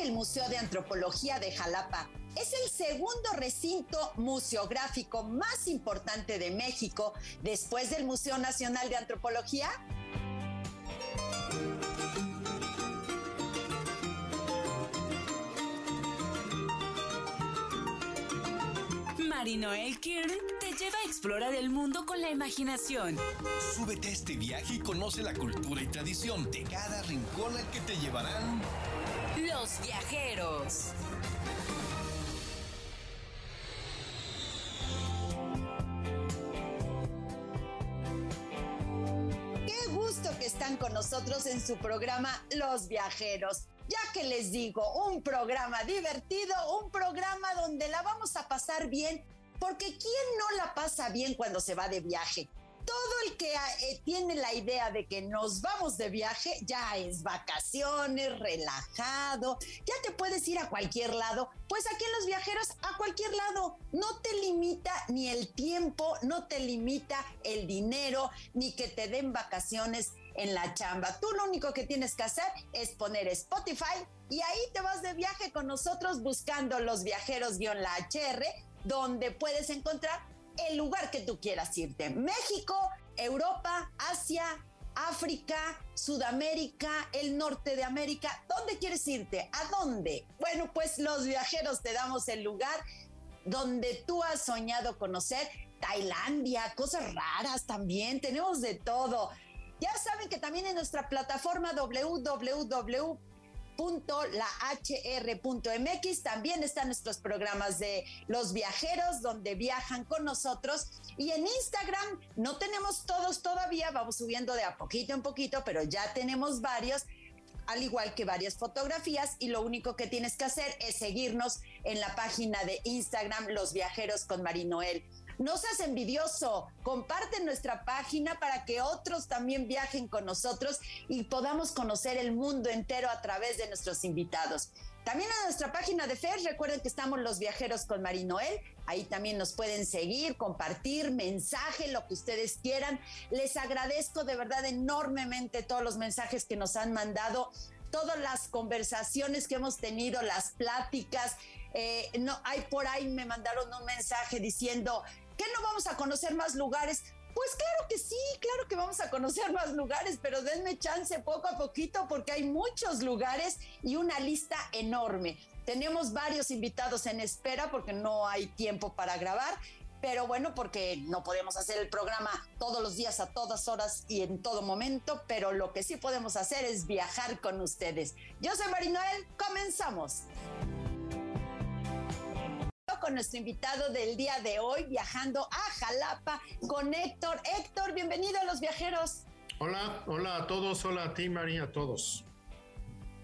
que el Museo de Antropología de Jalapa es el segundo recinto museográfico más importante de México después del Museo Nacional de Antropología? Marinoel Kirn te lleva a explorar el mundo con la imaginación. Súbete a este viaje y conoce la cultura y tradición de cada rincón al que te llevarán viajeros. Qué gusto que están con nosotros en su programa Los Viajeros. Ya que les digo, un programa divertido, un programa donde la vamos a pasar bien, porque ¿quién no la pasa bien cuando se va de viaje? Todo el que eh, tiene la idea de que nos vamos de viaje ya es vacaciones, relajado, ya te puedes ir a cualquier lado. Pues aquí en los viajeros, a cualquier lado. No te limita ni el tiempo, no te limita el dinero, ni que te den vacaciones en la chamba. Tú lo único que tienes que hacer es poner Spotify y ahí te vas de viaje con nosotros buscando los viajeros-la HR, donde puedes encontrar el lugar que tú quieras irte. México, Europa, Asia, África, Sudamérica, el norte de América. ¿Dónde quieres irte? ¿A dónde? Bueno, pues los viajeros te damos el lugar donde tú has soñado conocer. Tailandia, cosas raras también, tenemos de todo. Ya saben que también en nuestra plataforma www la.hr.mx También están nuestros programas de los viajeros donde viajan con nosotros. Y en Instagram no tenemos todos todavía, vamos subiendo de a poquito en poquito, pero ya tenemos varios al igual que varias fotografías y lo único que tienes que hacer es seguirnos en la página de Instagram Los Viajeros con Marinoel. No seas envidioso, comparte nuestra página para que otros también viajen con nosotros y podamos conocer el mundo entero a través de nuestros invitados. También en nuestra página de FES, recuerden que estamos los viajeros con Marinoel. Ahí también nos pueden seguir, compartir mensaje, lo que ustedes quieran. Les agradezco de verdad enormemente todos los mensajes que nos han mandado todas las conversaciones que hemos tenido, las pláticas. Eh, no, hay por ahí me mandaron un mensaje diciendo, ¿Qué no vamos a conocer más lugares? Pues claro que sí, claro que vamos a conocer más lugares, pero denme chance poco a poquito porque hay muchos lugares y una lista enorme. Tenemos varios invitados en espera porque no hay tiempo para grabar, pero bueno, porque no podemos hacer el programa todos los días, a todas horas y en todo momento, pero lo que sí podemos hacer es viajar con ustedes. Yo soy Marinoel, comenzamos con nuestro invitado del día de hoy, viajando a Jalapa con Héctor. Héctor, bienvenido a los viajeros. Hola, hola a todos, hola a ti María, a todos.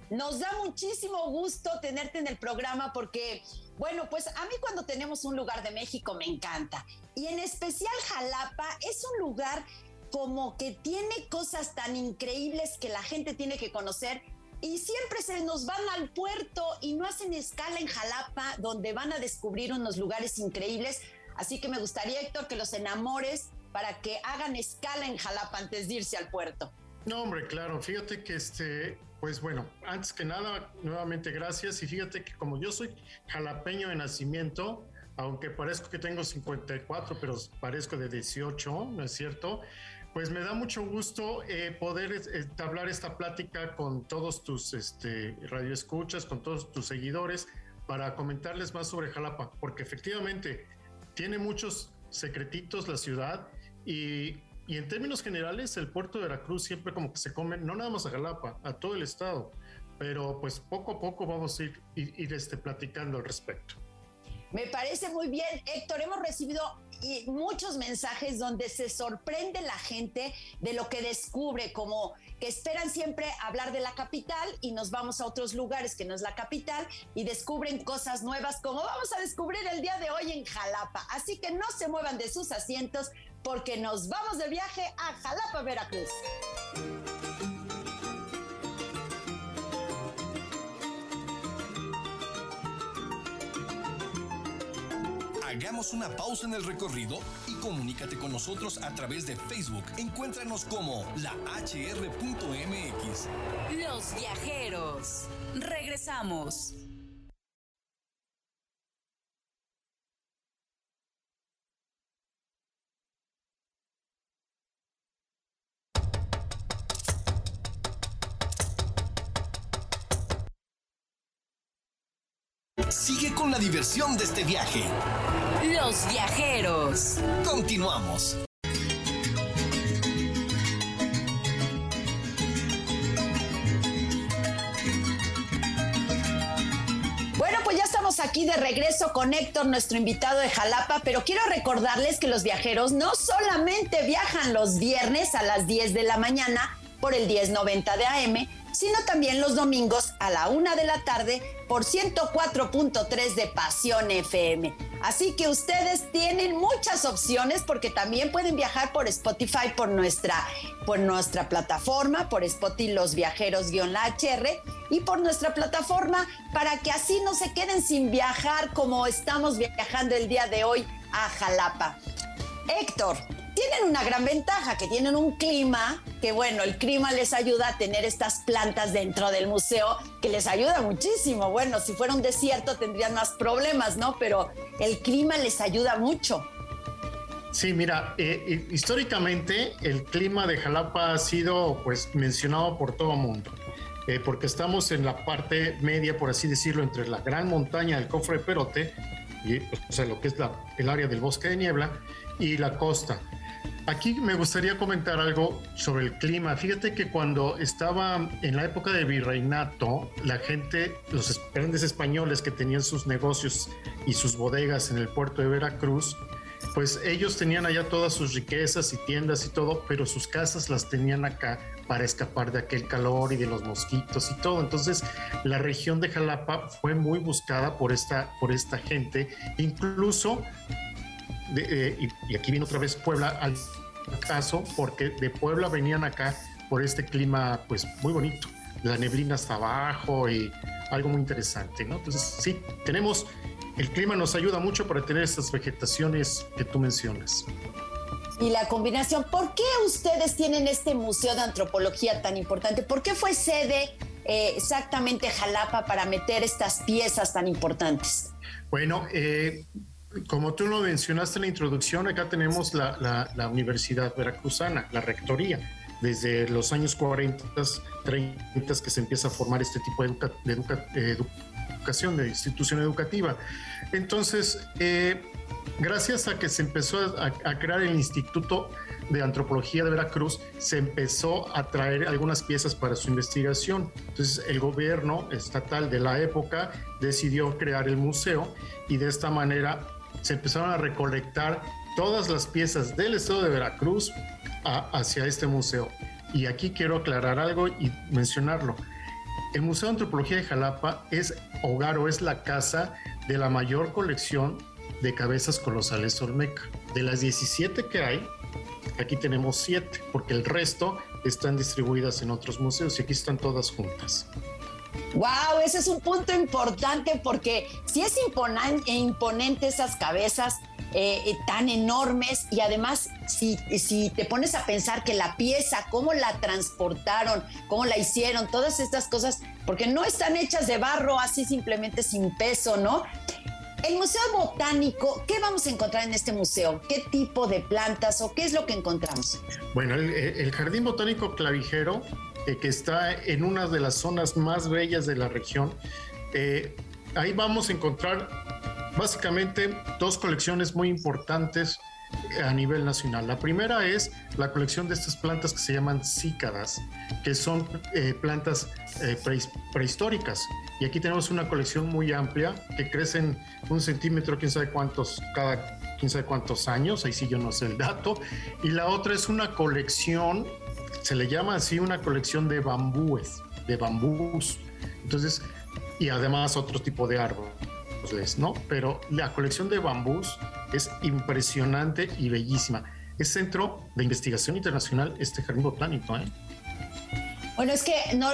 Nos da muchísimo gusto tenerte en el programa porque, bueno, pues a mí cuando tenemos un lugar de México me encanta. Y en especial Jalapa es un lugar como que tiene cosas tan increíbles que la gente tiene que conocer y siempre se nos van al puerto y no hacen escala en Jalapa, donde van a descubrir unos lugares increíbles. Así que me gustaría, Héctor, que los enamores para que hagan escala en Jalapa antes de irse al puerto. No, hombre, claro, fíjate que este, pues bueno, antes que nada, nuevamente gracias y fíjate que como yo soy jalapeño de nacimiento, aunque parezco que tengo 54, pero parezco de 18, ¿no es cierto? Pues me da mucho gusto eh, poder entablar esta plática con todos tus este, radioescuchas, con todos tus seguidores, para comentarles más sobre Jalapa, porque efectivamente tiene muchos secretitos la ciudad y, y en términos generales el puerto de Veracruz siempre como que se come, no nada más a Jalapa, a todo el estado, pero pues poco a poco vamos a ir, ir, ir este, platicando al respecto. Me parece muy bien, Héctor. Hemos recibido muchos mensajes donde se sorprende la gente de lo que descubre, como que esperan siempre hablar de la capital y nos vamos a otros lugares que no es la capital y descubren cosas nuevas como vamos a descubrir el día de hoy en Jalapa. Así que no se muevan de sus asientos porque nos vamos de viaje a Jalapa, Veracruz. Hagamos una pausa en el recorrido y Comunícate con nosotros a través de Facebook. Encuéntranos como la hr.mx. Los viajeros. Regresamos. Sigue con la diversión de este viaje. Los viajeros. Continuamos. Bueno, pues ya estamos aquí de regreso con Héctor, nuestro invitado de Jalapa, pero quiero recordarles que los viajeros no solamente viajan los viernes a las 10 de la mañana por el 1090 de AM, sino también los domingos a la una de la tarde por 104.3 de Pasión FM. Así que ustedes tienen muchas opciones porque también pueden viajar por Spotify, por nuestra, por nuestra plataforma, por Spotify Los Viajeros-HR y por nuestra plataforma para que así no se queden sin viajar como estamos viajando el día de hoy a Jalapa. Héctor, tienen una gran ventaja, que tienen un clima, que bueno, el clima les ayuda a tener estas plantas dentro del museo, que les ayuda muchísimo. Bueno, si fuera un desierto tendrían más problemas, ¿no? Pero el clima les ayuda mucho. Sí, mira, eh, eh, históricamente el clima de Jalapa ha sido pues mencionado por todo el mundo, eh, porque estamos en la parte media, por así decirlo, entre la gran montaña del cofre de Perote, y, o sea, lo que es el área del bosque de niebla, y la costa. Aquí me gustaría comentar algo sobre el clima. Fíjate que cuando estaba en la época de virreinato, la gente, los grandes españoles que tenían sus negocios y sus bodegas en el puerto de Veracruz, pues ellos tenían allá todas sus riquezas y tiendas y todo, pero sus casas las tenían acá para escapar de aquel calor y de los mosquitos y todo. Entonces, la región de Jalapa fue muy buscada por esta, por esta gente. Incluso eh, y, aquí viene otra vez Puebla al caso, porque de Puebla venían acá por este clima pues muy bonito, la neblina hasta abajo y algo muy interesante, ¿no? Entonces sí, tenemos, el clima nos ayuda mucho para tener estas vegetaciones que tú mencionas. Y la combinación, ¿por qué ustedes tienen este museo de antropología tan importante? ¿Por qué fue sede eh, exactamente Jalapa para meter estas piezas tan importantes? Bueno, eh, como tú lo mencionaste en la introducción, acá tenemos la, Universidad Veracruzana, la Rectoría. Desde los años 40, 30 que se empieza a formar este tipo de, de institución educativa. Entonces, eh, gracias a que se empezó a, a, crear el Instituto de Antropología de Veracruz, se empezó a traer algunas piezas para su investigación. Entonces, el gobierno estatal de la época decidió crear el museo y de esta manera se empezaron a recolectar todas las piezas del estado de Veracruz hacia este museo. Y aquí quiero aclarar algo y mencionarlo. El Museo de Antropología de Jalapa es hogar o es la casa de la mayor colección de cabezas colosales Olmeca. De las 17 que hay, aquí tenemos 7, porque el resto están distribuidas en otros museos y aquí están todas juntas. Wow, ese es un punto importante porque si es imponente esas cabezas eh, eh, tan enormes y además si, si te pones a pensar que la pieza, cómo la transportaron, cómo la hicieron, todas estas cosas, porque no están hechas de barro así simplemente sin peso, ¿no? El Museo Botánico, ¿qué vamos a encontrar en este museo? ¿Qué tipo de plantas o qué es lo que encontramos? Bueno, el Jardín Botánico Clavijero eh, que está en una de las zonas más bellas de la región. Eh, ahí vamos a encontrar básicamente dos colecciones muy importantes a nivel nacional. La primera es la colección de estas plantas que se llaman cícadas, que son eh, plantas prehistóricas. Y aquí tenemos una colección muy amplia que crecen un centímetro, quién sabe cuántos, cada quién sabe cuántos años, ahí sí yo no sé el dato. Y la otra es una colección se le llama así una colección de bambúes, de bambús. Entonces, y además otro tipo de árboles, ¿no? Pero la colección de bambús es impresionante y bellísima. Es centro de investigación internacional este jardín botánico, ¿eh? Bueno, es que no,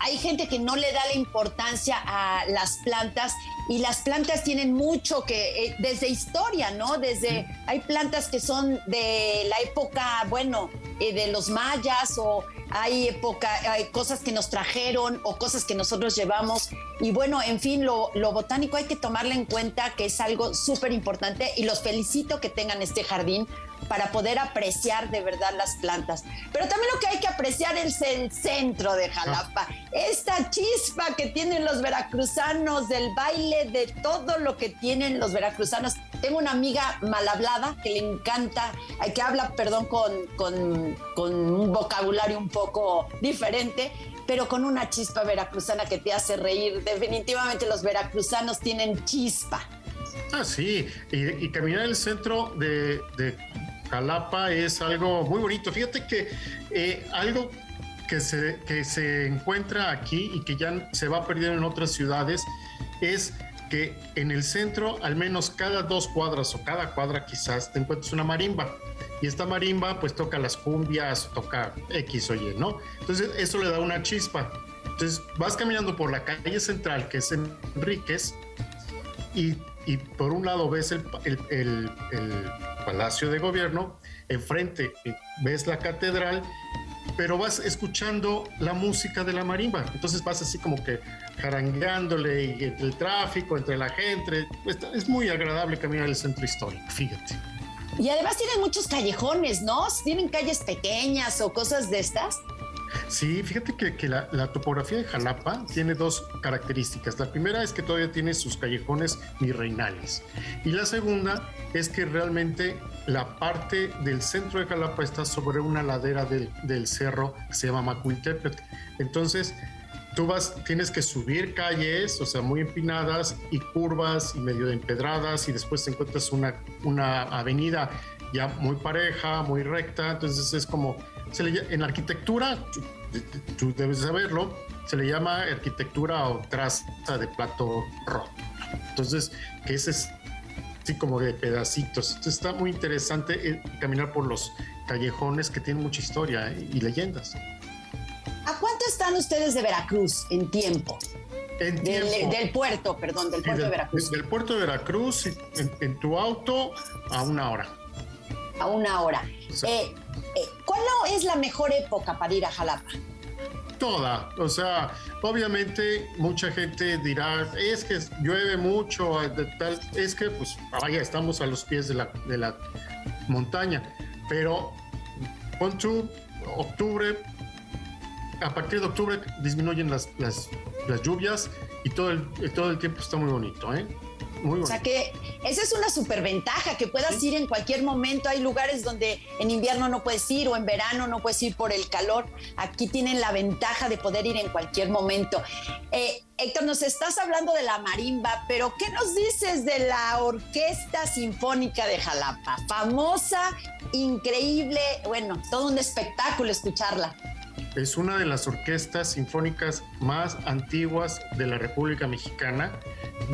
hay gente que no le da la importancia a las plantas y las plantas tienen mucho que, eh, desde historia, ¿no? Desde, hay plantas que son de la época, bueno, eh, de los mayas o hay época, hay cosas que nos trajeron o cosas que nosotros llevamos. Y bueno, en fin, lo, lo botánico hay que tomarlo en cuenta que es algo súper importante y los felicito que tengan este jardín para poder apreciar de verdad las plantas. Pero también lo que hay que apreciar es el centro de Jalapa, esta chispa que tienen los veracruzanos, del baile, de todo lo que tienen los veracruzanos. Tengo una amiga mal hablada que le encanta, que habla, perdón, con, con, con un vocabulario un poco diferente, pero con una chispa veracruzana que te hace reír. Definitivamente los veracruzanos tienen chispa. Ah, sí, y, caminar el centro de, Jalapa es algo muy bonito. Fíjate que eh, algo que se, que se encuentra aquí y que ya se va perder en otras ciudades es que en el centro, al menos cada dos cuadras o cada cuadra quizás, te encuentras una marimba. Y esta marimba pues toca las cumbias, toca X o Y, ¿no? Entonces eso le da una chispa. Entonces vas caminando por la calle central, que es Enríquez, y, y por un lado ves el Palacio de Gobierno, enfrente ves la catedral, pero vas escuchando la música de la marimba. Entonces vas así como que jarangándole y entre el tráfico, entre la gente. Es muy agradable caminar el centro histórico, fíjate. Y además tienen muchos callejones, ¿no? Tienen calles pequeñas o cosas de estas. Sí, fíjate que, la, topografía de Jalapa tiene dos características. La primera es que todavía tiene sus callejones virreinales. Y la segunda es que realmente la parte del centro de Jalapa está sobre una ladera del, cerro que se llama Macuiltepet. Entonces, tú vas, tienes que subir calles, o sea, muy empinadas y curvas y medio empedradas y después te encuentras una, una avenida ya muy pareja, muy recta. Entonces es como en arquitectura, tú, debes saberlo, se le llama arquitectura o traza de plato rojo. Entonces, que ese es así como de pedacitos. Entonces está muy interesante eh, caminar por los callejones que tienen mucha historia eh, y leyendas. ¿A cuánto están ustedes de Veracruz en tiempo? En del, puerto, perdón, del puerto de Veracruz. Del puerto de Veracruz, en, tu auto, a una hora. A una hora. Eh, ¿Cuál es la mejor época para ir a Jalapa? Toda, o sea, obviamente mucha gente dirá, es que llueve mucho, es que pues vaya, estamos a los pies de la, de la montaña, pero pon tú, octubre, a partir de octubre disminuyen las, las, las lluvias y todo el, todo el tiempo está muy bonito, ¿eh? O sea que esa es una superventaja, que puedas ir en cualquier momento. Hay lugares donde en invierno no puedes ir o en verano no puedes ir por el calor. Aquí tienen la ventaja de poder ir en cualquier momento. Eh, Héctor, nos estás hablando de la marimba, pero ¿qué nos dices de la Orquesta Sinfónica de Jalapa? Famosa, increíble, bueno, todo un espectáculo escucharla. Es una de las orquestas sinfónicas más antiguas de la República Mexicana.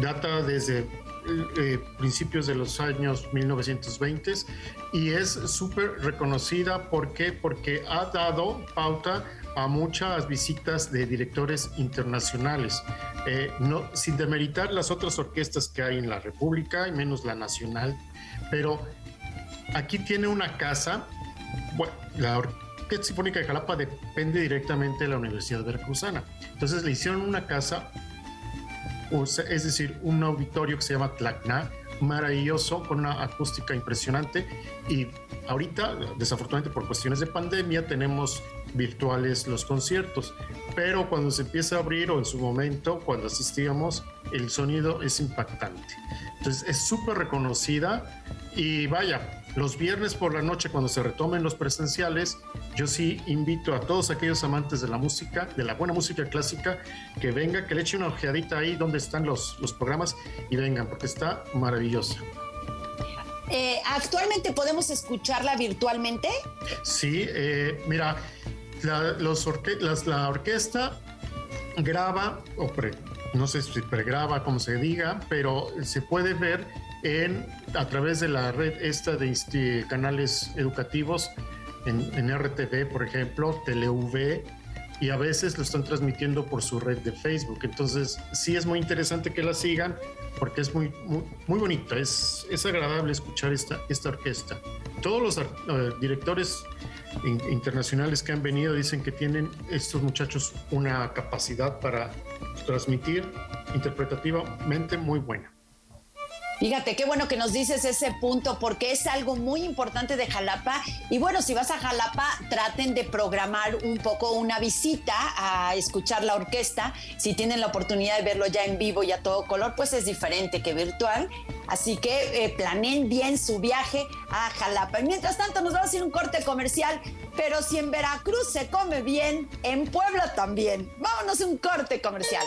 Data desde eh, principios de los años 1920 y es súper reconocida. ¿Por qué? Porque ha dado pauta a muchas visitas de directores internacionales. Eh, sin demeritar las otras orquestas que hay en la República, y menos la nacional, pero aquí tiene una casa, la Orquesta Sinfónica de Jalapa depende directamente de la Universidad Veracruzana. Entonces le hicieron una casa es decir, un auditorio que se llama Tlacna, maravilloso, con una acústica impresionante. Y ahorita, desafortunadamente por cuestiones de pandemia, tenemos virtuales los conciertos, pero cuando se empieza a abrir o en su momento, cuando asistíamos, el sonido es impactante. Entonces es súper reconocida y vaya, los viernes por la noche, cuando se retomen los presenciales, yo sí invito a todos aquellos amantes de la música, de la buena música clásica, que venga, que le eche una ojeadita ahí donde están los, los programas y vengan, porque está maravillosa. Eh, ¿Actualmente podemos escucharla virtualmente? Sí, eh, mira, la, los la orquesta graba, o no sé si pregraba, como se diga, pero se puede ver en, a través de la red esta de canales educativos en, RTV, por ejemplo, TeleV y a veces lo están transmitiendo por su red de Facebook. Entonces, sí es muy interesante que la sigan porque es muy, muy, bonita, es, es agradable escuchar esta, esta orquesta. Todos los eh, directores internacionales que han venido dicen que tienen estos muchachos una capacidad para transmitir interpretativamente muy buena. Fíjate, qué bueno que nos dices ese punto porque es algo muy importante de Jalapa. Y bueno, si vas a Jalapa, traten de programar un poco una visita a escuchar la orquesta. Si tienen la oportunidad de verlo ya en vivo y a todo color, pues es diferente que virtual. Así que eh, planeen bien su viaje a Jalapa. Y mientras tanto, nos vamos a ir un corte comercial. Pero si en Veracruz se come bien, en Puebla también. Vámonos a un corte comercial.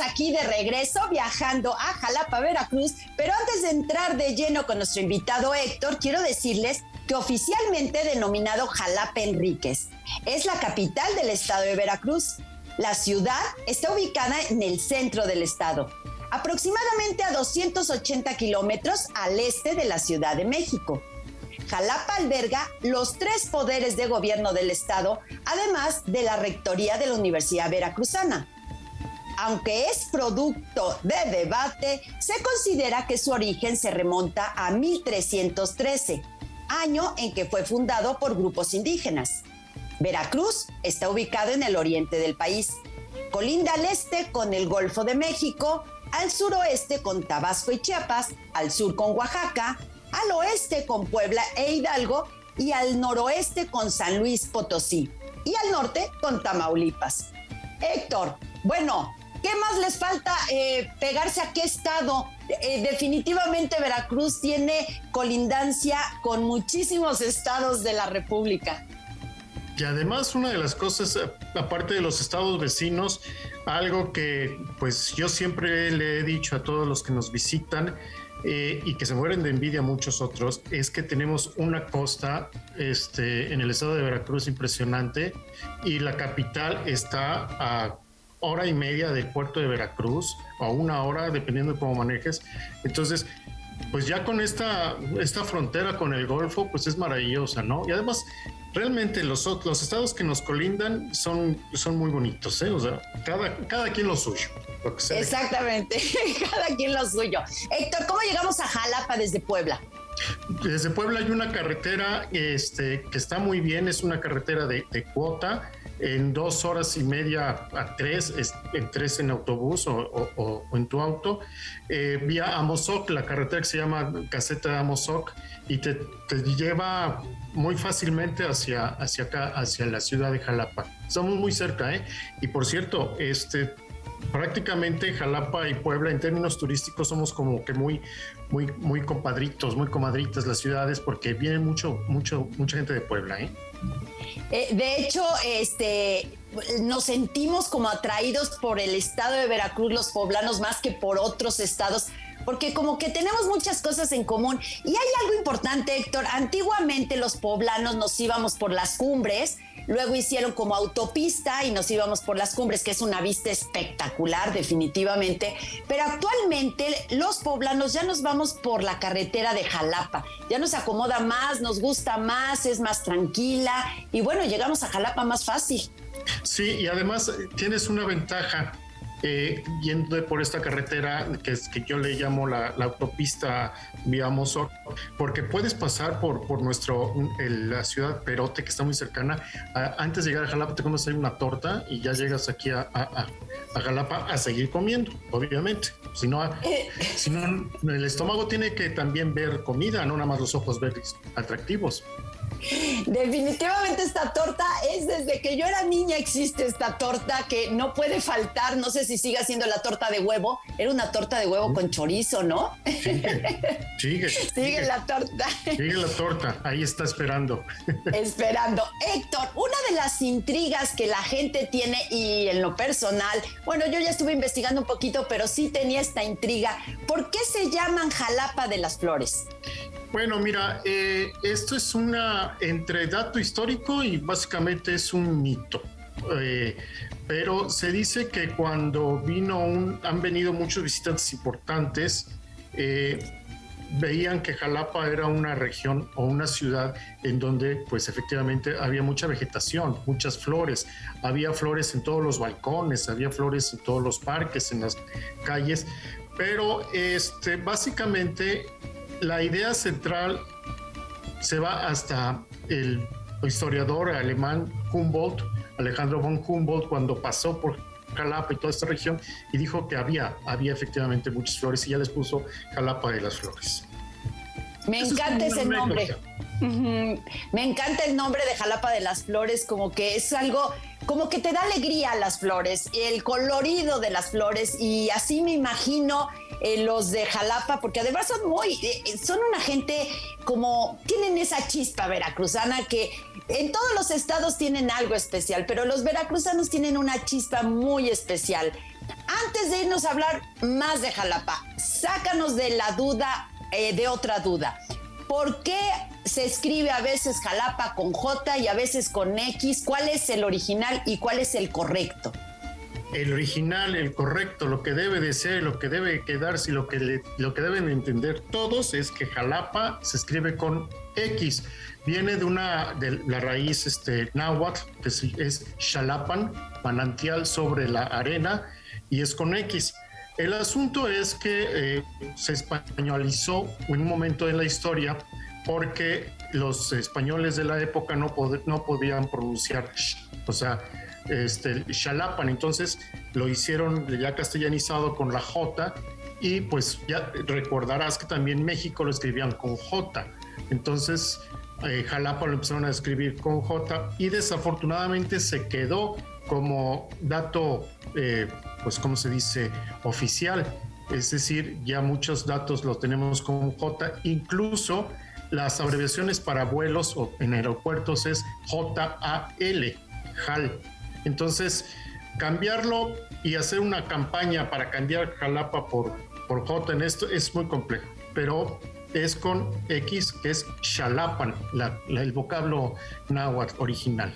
Aquí de regreso viajando a Jalapa, Veracruz, pero antes de entrar de lleno con nuestro invitado Héctor, quiero decirles que oficialmente denominado Jalapa Enríquez, es la capital del estado de Veracruz. La ciudad está ubicada en el centro del estado, aproximadamente a 280 kilómetros al este de la Ciudad de México. Jalapa alberga los tres poderes de gobierno del estado, además de la rectoría de la Universidad Veracruzana aunque es producto de debate, se considera que su origen se remonta a 1313, año en que fue fundado por grupos indígenas. Veracruz está ubicado en el oriente del país. Colinda al este con el Golfo de México, al suroeste con Tabasco y Chiapas, al sur con Oaxaca, al oeste con Puebla e Hidalgo y al noroeste con San Luis Potosí y al norte con Tamaulipas. Héctor, bueno, ¿Qué más les falta eh, pegarse a qué estado? Eh, definitivamente Veracruz tiene colindancia con muchísimos estados de la República. Y además una de las cosas, aparte de los estados vecinos, algo que pues yo siempre le he dicho a todos los que nos visitan eh, y que se mueren de envidia muchos otros, es que tenemos una costa este, en el estado de Veracruz impresionante y la capital está a hora y media del puerto de Veracruz, o una hora, dependiendo de cómo manejes. Entonces, pues ya con esta, esta frontera con el Golfo, pues es maravillosa, ¿no? Y además, realmente los, los estados que nos colindan son, son muy bonitos, ¿eh? O sea, cada, cada quien lo suyo. Exactamente, cada quien lo suyo. Héctor, ¿cómo llegamos a Jalapa desde Puebla? Desde Puebla hay una carretera este, que está muy bien, es una carretera de, de cuota en dos horas y media a tres, en tres en autobús o, en tu auto, eh, vía Amozoc, la carretera que se llama Caseta de Amozoc, y te, lleva muy fácilmente hacia, hacia acá, hacia la ciudad de Jalapa. Estamos muy cerca, ¿eh? Y por cierto, este, prácticamente Jalapa y Puebla en términos turísticos somos como que muy, muy, muy compadritos, muy comadritas las ciudades porque viene mucho, mucho, mucha gente de Puebla, ¿eh? Eh, de hecho, este, nos sentimos como atraídos por el estado de Veracruz, los poblanos, más que por otros estados, porque como que tenemos muchas cosas en común. Y hay algo importante, Héctor. Antiguamente los poblanos nos íbamos por las cumbres Luego hicieron como autopista y nos íbamos por las cumbres, que es una vista espectacular definitivamente. Pero actualmente los poblanos ya nos vamos por la carretera de Jalapa. Ya nos acomoda más, nos gusta más, es más tranquila y bueno, llegamos a Jalapa más fácil. Sí, y además eh, tienes una ventaja eh, yendo por esta carretera que, es, que yo le llamo la, autopista vía porque puedes pasar por, por nuestro, la ciudad Perote, que está muy cercana. antes de llegar a Jalapa te comes ahí una torta y ya llegas aquí a, a, a Jalapa a seguir comiendo, obviamente. Si no, eh. si no, el estómago tiene que también ver comida, no nada más los ojos verdes atractivos. Definitivamente esta torta es desde que yo era niña existe esta torta que no puede faltar. No sé si siga siendo la torta de huevo. Era una torta de huevo con chorizo, ¿no? Sigue, sigue. la torta. Sigue la torta. Ahí está esperando. Esperando. Héctor, una de las intrigas que la gente tiene y en lo personal, bueno, yo ya estuve investigando un poquito, pero sí tenía esta intriga. ¿Por qué se llaman Jalapa de las Flores? Bueno, mira, eh, esto es una entre dato histórico y básicamente es un mito. Eh, pero se dice que cuando vino un, han venido muchos visitantes importantes, eh, veían que Jalapa era una región o una ciudad en donde pues efectivamente había mucha vegetación, muchas flores, había flores en todos los balcones, había flores en todos los parques, en las calles, pero este, básicamente la idea central se va hasta el historiador alemán Humboldt, Alejandro von Humboldt, cuando pasó por Jalapa y toda esta región y dijo que había, había efectivamente muchas flores y ya les puso Jalapa de las Flores. Me encanta ese nombre. Me encanta el nombre de Jalapa de las Flores, como que es algo, como que te da alegría las flores, el colorido de las flores, y así me imagino eh, los de Jalapa, porque además son muy, eh, son una gente como, tienen esa chispa veracruzana que en todos los estados tienen algo especial, pero los veracruzanos tienen una chispa muy especial. Antes de irnos a hablar más de Jalapa, sácanos de la duda, eh, de otra duda. ¿Por qué se escribe a veces Jalapa con J y a veces con X? ¿Cuál es el original y cuál es el correcto? el original, el correcto, lo que debe de ser, lo que debe quedarse y lo que, lo que deben entender todos es que Jalapa se escribe con X. Viene de una de la raíz este, náhuatl, que es, es Xalapan, manantial sobre la arena, y es con X. El asunto es que eh, se españolizó en un momento de la historia porque los españoles de la época no, podían pronunciar, o sea, este, Xalapan. Entonces lo hicieron ya castellanizado con la J y pues ya recordarás que también México lo escribían con J. Entonces eh, Jalapa lo empezaron a escribir con J y desafortunadamente se quedó como dato, eh, pues como se dice, oficial. Es decir, ya muchos datos los tenemos con J, incluso las abreviaciones para vuelos o en aeropuertos es JAL, JAL. Entonces, cambiarlo y hacer una campaña para cambiar Jalapa por, por J en esto es muy complejo, pero es con X, que es Xalapan, el vocablo náhuatl original.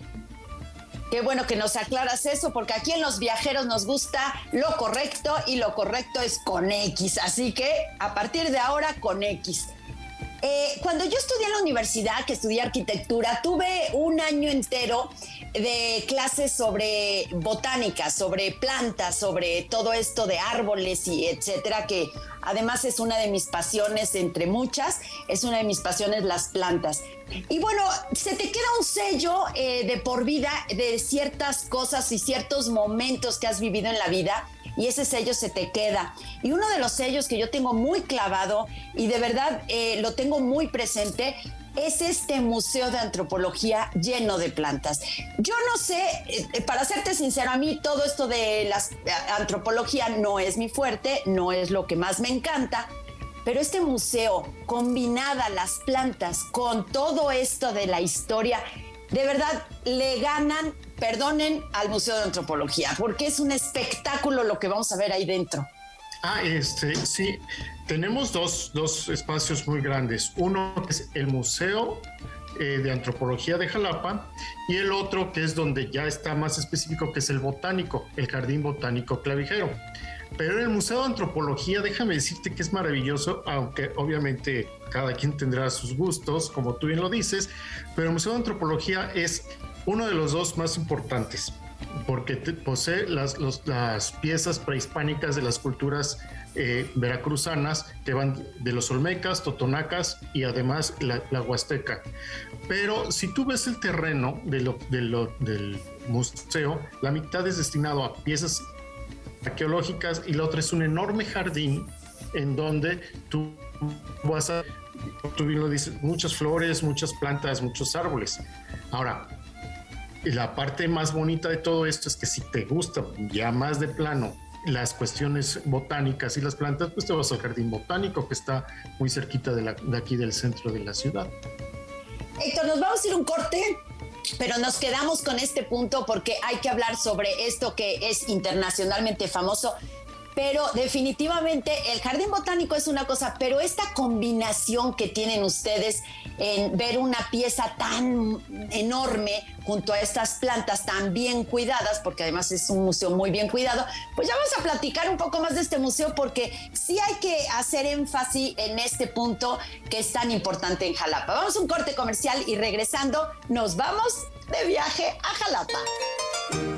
Qué bueno que nos aclaras eso, porque aquí en Los Viajeros nos gusta lo correcto y lo correcto es con X. Así que a partir de ahora con X. Eh, cuando yo estudié en la universidad, que estudié arquitectura, tuve un año entero de clases sobre botánica, sobre plantas, sobre todo esto de árboles y etcétera, que además es una de mis pasiones, entre muchas, es una de mis pasiones las plantas. Y bueno, se te queda un sello eh, de por vida de ciertas cosas y ciertos momentos que has vivido en la vida y ese sello se te queda. Y uno de los sellos que yo tengo muy clavado y de verdad eh, lo tengo muy presente es este museo de antropología lleno de plantas. Yo no sé, eh, para serte sincero, a mí todo esto de la eh, antropología no es mi fuerte, no es lo que más me encanta, pero este museo, combinada las plantas con todo esto de la historia, de verdad le ganan, perdonen, al Museo de Antropología, porque es un espectáculo lo que vamos a ver ahí dentro. Ah, este, sí, tenemos dos, dos espacios muy grandes. Uno es el Museo eh, de Antropología de Jalapa y el otro que es donde ya está más específico, que es el Botánico, el Jardín Botánico Clavijero. Pero en el Museo de Antropología, déjame decirte que es maravilloso, aunque obviamente cada quien tendrá sus gustos, como tú bien lo dices, pero el Museo de Antropología es uno de los dos más importantes. porque posee las, las piezas prehispánicas de las culturas eh, veracruzanas que van de los olmecas, totonacas y además la, huasteca. Pero si tú ves el terreno de lo, del museo, la mitad es destinado a piezas arqueológicas y la otra es un enorme jardín en donde tú vas a, tú bien lo dices, muchas flores, muchas plantas, muchos árboles. Ahora, la parte más bonita de todo esto es que si te gusta ya más de plano las cuestiones botánicas y las plantas, pues te vas al jardín botánico que está muy cerquita de, aquí del centro de la ciudad. Héctor, nos vamos a ir un corte, pero nos quedamos con este punto porque hay que hablar sobre esto que es internacionalmente famoso. Pero definitivamente el jardín botánico es una cosa, pero esta combinación que tienen ustedes en ver una pieza tan enorme junto a estas plantas tan bien cuidadas, porque además es un museo muy bien cuidado, pues ya vamos a platicar un poco más de este museo porque sí hay que hacer énfasis en este punto que es tan importante en Jalapa. Vamos a un corte comercial y regresando nos vamos de viaje a Jalapa.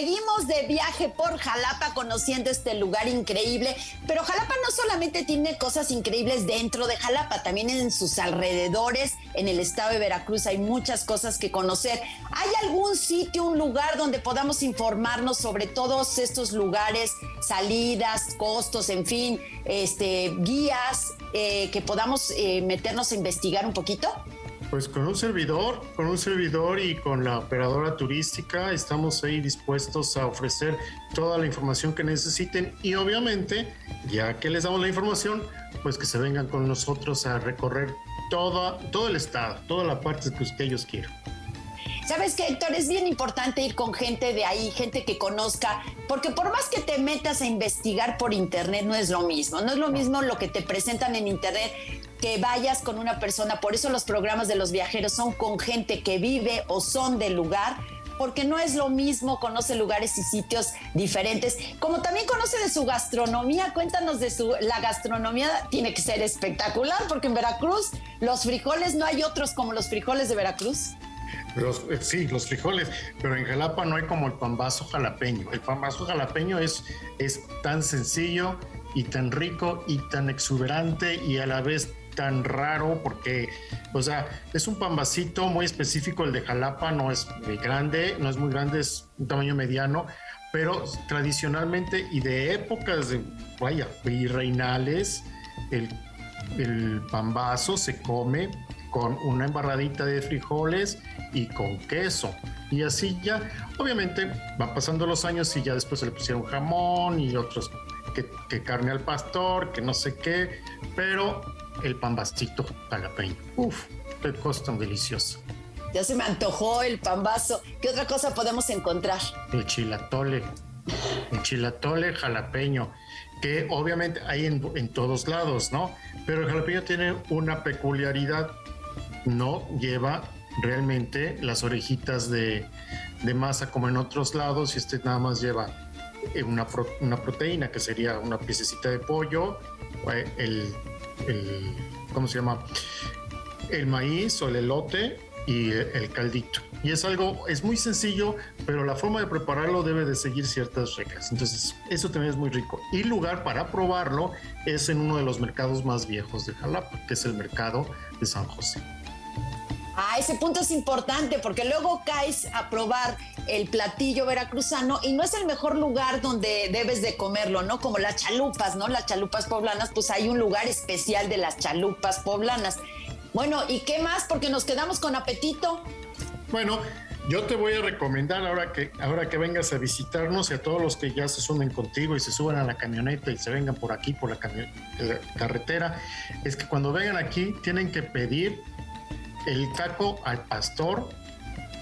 Seguimos de viaje por Jalapa conociendo este lugar increíble, pero Jalapa no solamente tiene cosas increíbles dentro de Jalapa, también en sus alrededores, en el estado de Veracruz hay muchas cosas que conocer. ¿Hay algún sitio, un lugar donde podamos informarnos sobre todos estos lugares, salidas, costos, en fin, este, guías, eh, que podamos eh, meternos a investigar un poquito? Pues con un servidor, con un servidor y con la operadora turística estamos ahí dispuestos a ofrecer toda la información que necesiten y obviamente, ya que les damos la información, pues que se vengan con nosotros a recorrer todo, todo el estado, toda la parte que ellos quieran. ¿Sabes qué, Héctor? Es bien importante ir con gente de ahí, gente que conozca, porque por más que te metas a investigar por internet, no es lo mismo. No es lo mismo lo que te presentan en internet que vayas con una persona. Por eso los programas de los viajeros son con gente que vive o son del lugar porque no es lo mismo, conoce lugares y sitios diferentes, como también conoce de su gastronomía. Cuéntanos de su, la gastronomía tiene que ser espectacular, porque en Veracruz los frijoles no hay otros como los frijoles de Veracruz. Eh, sí, los frijoles, pero en Jalapa no hay como el pambazo jalapeño. El pambazo jalapeño es, es tan sencillo y tan rico y tan exuberante y a la vez tan raro porque, o sea, es un pambacito muy específico, el de Jalapa no es grande, no es muy grande, es un tamaño mediano, pero tradicionalmente y de épocas de, vaya, virreinales, el, el pambazo se come con una embarradita de frijoles y con queso. Y así ya, obviamente, van pasando los años y ya después se le pusieron jamón y otros que, carne al pastor, que no sé qué, pero el pambacito jalapeño. Uf, qué cosa tan deliciosa. Ya se me antojó el pambazo. ¿Qué otra cosa podemos encontrar? El chilatole. El chilatole jalapeño, que obviamente hay en, en todos lados, ¿no? Pero el jalapeño tiene una peculiaridad no lleva realmente las orejitas de, masa como en otros lados y este nada más lleva eh, una, una proteína que sería una piececita de pollo, eh, el, el, ¿cómo se llama? El maíz o el elote y el caldito. Y es algo, es muy sencillo, pero la forma de prepararlo debe de seguir ciertas reglas. Entonces, eso también es muy rico. Y lugar para probarlo es en uno de los mercados más viejos de Jalapa, que es el mercado de San José. Ah, ese punto es importante porque luego caes a probar el platillo veracruzano y no es el mejor lugar donde debes de comerlo, ¿no? Como las chalupas, ¿no? Las chalupas poblanas, pues hay un lugar especial de las chalupas poblanas. Bueno, ¿y qué más? Porque nos quedamos con apetito. Bueno, yo te voy a recomendar ahora que, ahora que vengas a visitarnos y a todos los que ya se sumen contigo y se suban a la camioneta y se vengan por aquí, por la, la carretera, es que cuando vengan aquí tienen que pedir el taco al pastor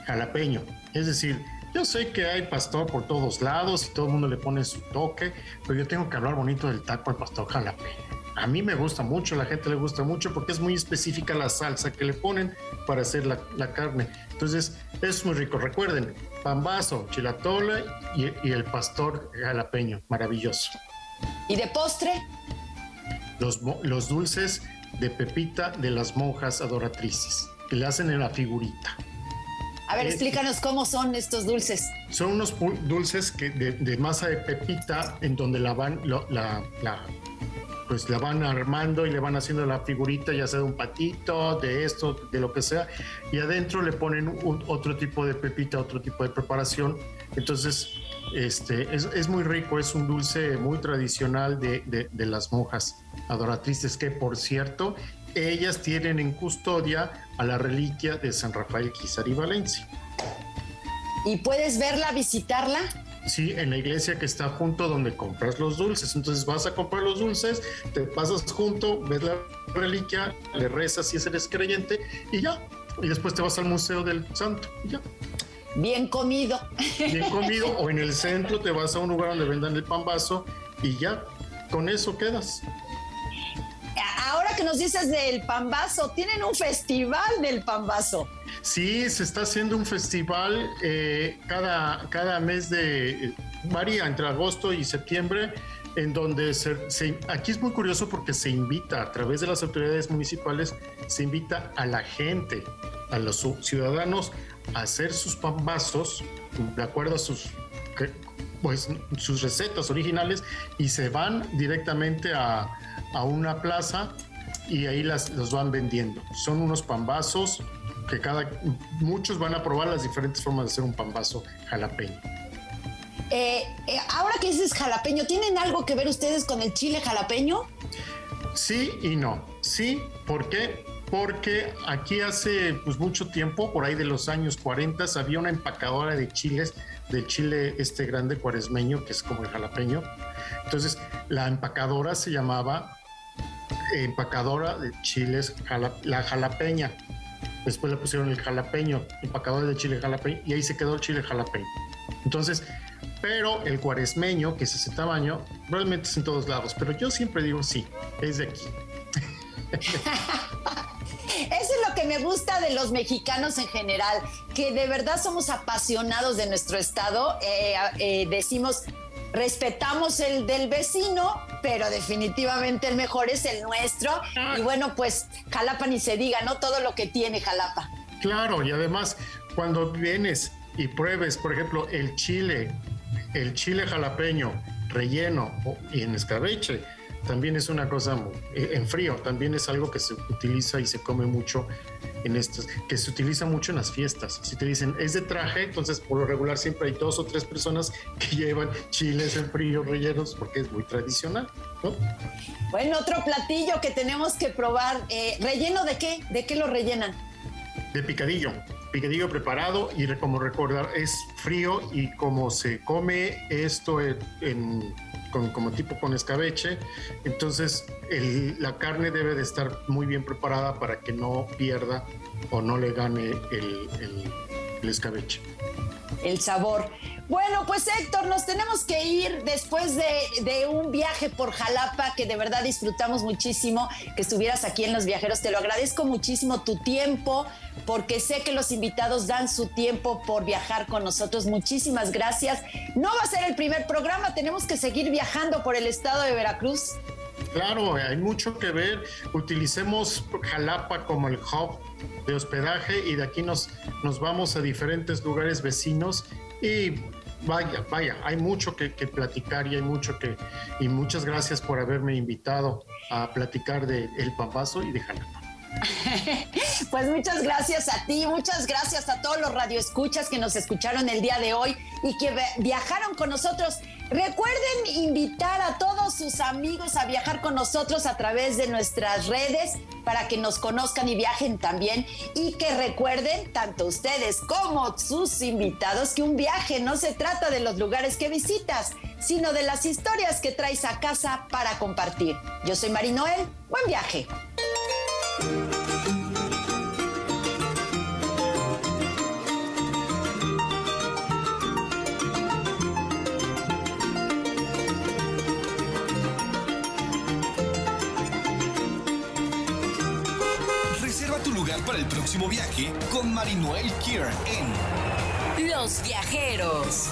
jalapeño. Es decir, yo sé que hay pastor por todos lados y todo el mundo le pone su toque, pero yo tengo que hablar bonito del taco al pastor jalapeño. A mí me gusta mucho, a la gente le gusta mucho porque es muy específica la salsa que le ponen para hacer la, carne. Entonces, es muy rico. Recuerden, pambazo, chilatole y, y el pastor jalapeño. Maravilloso. ¿Y de postre? Los, los dulces de pepita de las monjas adoratrices, que le hacen en la figurita. A ver, explícanos cómo son estos dulces. Son unos dulces que de, masa de pepita en donde la van, la, pues la van armando y le van haciendo la figurita, ya sea de un patito, de esto, de lo que sea, y adentro le ponen otro tipo de pepita, otro tipo de preparación. Entonces, este, es, muy rico, es un dulce muy tradicional de, de, las monjas adoratrices, que por cierto, ellas tienen en custodia a la reliquia de San Rafael Quisari Valencia. ¿Y puedes verla, visitarla? Sí, en la iglesia que está junto donde compras los dulces. Entonces vas a comprar los dulces, te pasas junto, ves la reliquia, le rezas si eres creyente y ya. Y después te vas al Museo del Santo y ya. Bien comido. Bien comido. o en el centro te vas a un lugar donde vendan el pambazo y ya. Con eso quedas ahora que nos dices del Pambazo, tienen un festival del Pambazo. Sí, se está haciendo un festival eh, cada, cada mes de, varía entre agosto y septiembre, en donde se, aquí es muy curioso porque se invita a través de las autoridades municipales, se invita a la gente, a los ciudadanos a hacer sus pambazos de acuerdo a sus pues sus recetas originales y se van directamente a, a una plaza y ahí las, los van vendiendo. Son unos pambazos que cada, muchos van a probar las diferentes formas de hacer un pambazo jalapeño. Eh, eh, ahora que dices jalapeño, ¿tienen algo que ver ustedes con el chile jalapeño? Sí y no. Sí, ¿por qué? Porque aquí hace pues, mucho tiempo, por ahí de los años 40, había una empacadora de chiles, de chile este grande cuaresmeño, que es como el jalapeño. Entonces, la empacadora se llamaba empacadora de chiles, la jalapeña. Después le pusieron el jalapeño, empacadora de chile jalapeño, y ahí se quedó el chile jalapeño. Entonces, pero el cuaresmeño, que es ese tamaño, realmente es en todos lados. Pero yo siempre digo sí, es de aquí. Eso es lo que me gusta de los mexicanos en general, que de verdad somos apasionados de nuestro estado. Eh, eh, decimos, respetamos el del vecino, pero definitivamente el mejor es el nuestro. Ah. Y bueno, pues Jalapa ni se diga, ¿no? Todo lo que tiene Jalapa. Claro, y además cuando vienes y pruebes, por ejemplo, el chile, el chile jalapeño relleno y en escabeche, también es una cosa eh, en frío, también es algo que se utiliza y se come mucho en estos, que se utiliza mucho en las fiestas. Si te dicen es de traje, entonces por lo regular siempre hay dos o tres personas que llevan chiles en frío rellenos porque es muy tradicional. Bueno, otro platillo que tenemos que probar, eh, ¿relleno de qué? ¿De qué lo rellenan? De picadillo picadillo preparado y como recordar es frío y como se come esto en como tipo con escabeche. Entonces la carne debe de estar muy bien preparada para que no pierda o no le gane el, el escabeche. El sabor. Bueno, pues Héctor, nos tenemos que ir después de, un viaje por Jalapa que de verdad disfrutamos muchísimo que estuvieras aquí en Los Viajeros. Te lo agradezco muchísimo tu tiempo porque sé que los invitados dan su tiempo por viajar con nosotros. Muchísimas gracias. No va a ser el primer programa, tenemos que seguir viajando por el estado de Veracruz. Claro, hay mucho que ver. Utilicemos Jalapa como el hub de hospedaje y de aquí nos, nos vamos a diferentes lugares vecinos y vaya, vaya, hay mucho que, platicar y hay mucho que, y muchas gracias por haberme invitado a platicar de El Papazo y de Jalapa. Pues muchas gracias a ti, muchas gracias a todos los radioescuchas que nos escucharon el día de hoy y que viajaron con nosotros. Recuerden invitar a todos sus amigos a viajar con nosotros a través de nuestras redes para que nos conozcan y viajen también y que recuerden, tanto ustedes como sus invitados, que un viaje no se trata de los lugares que visitas, sino de las historias que traes a casa para compartir. Yo soy Marinoel, buen viaje. Viaje con Marinoel Kier en Los Viajeros.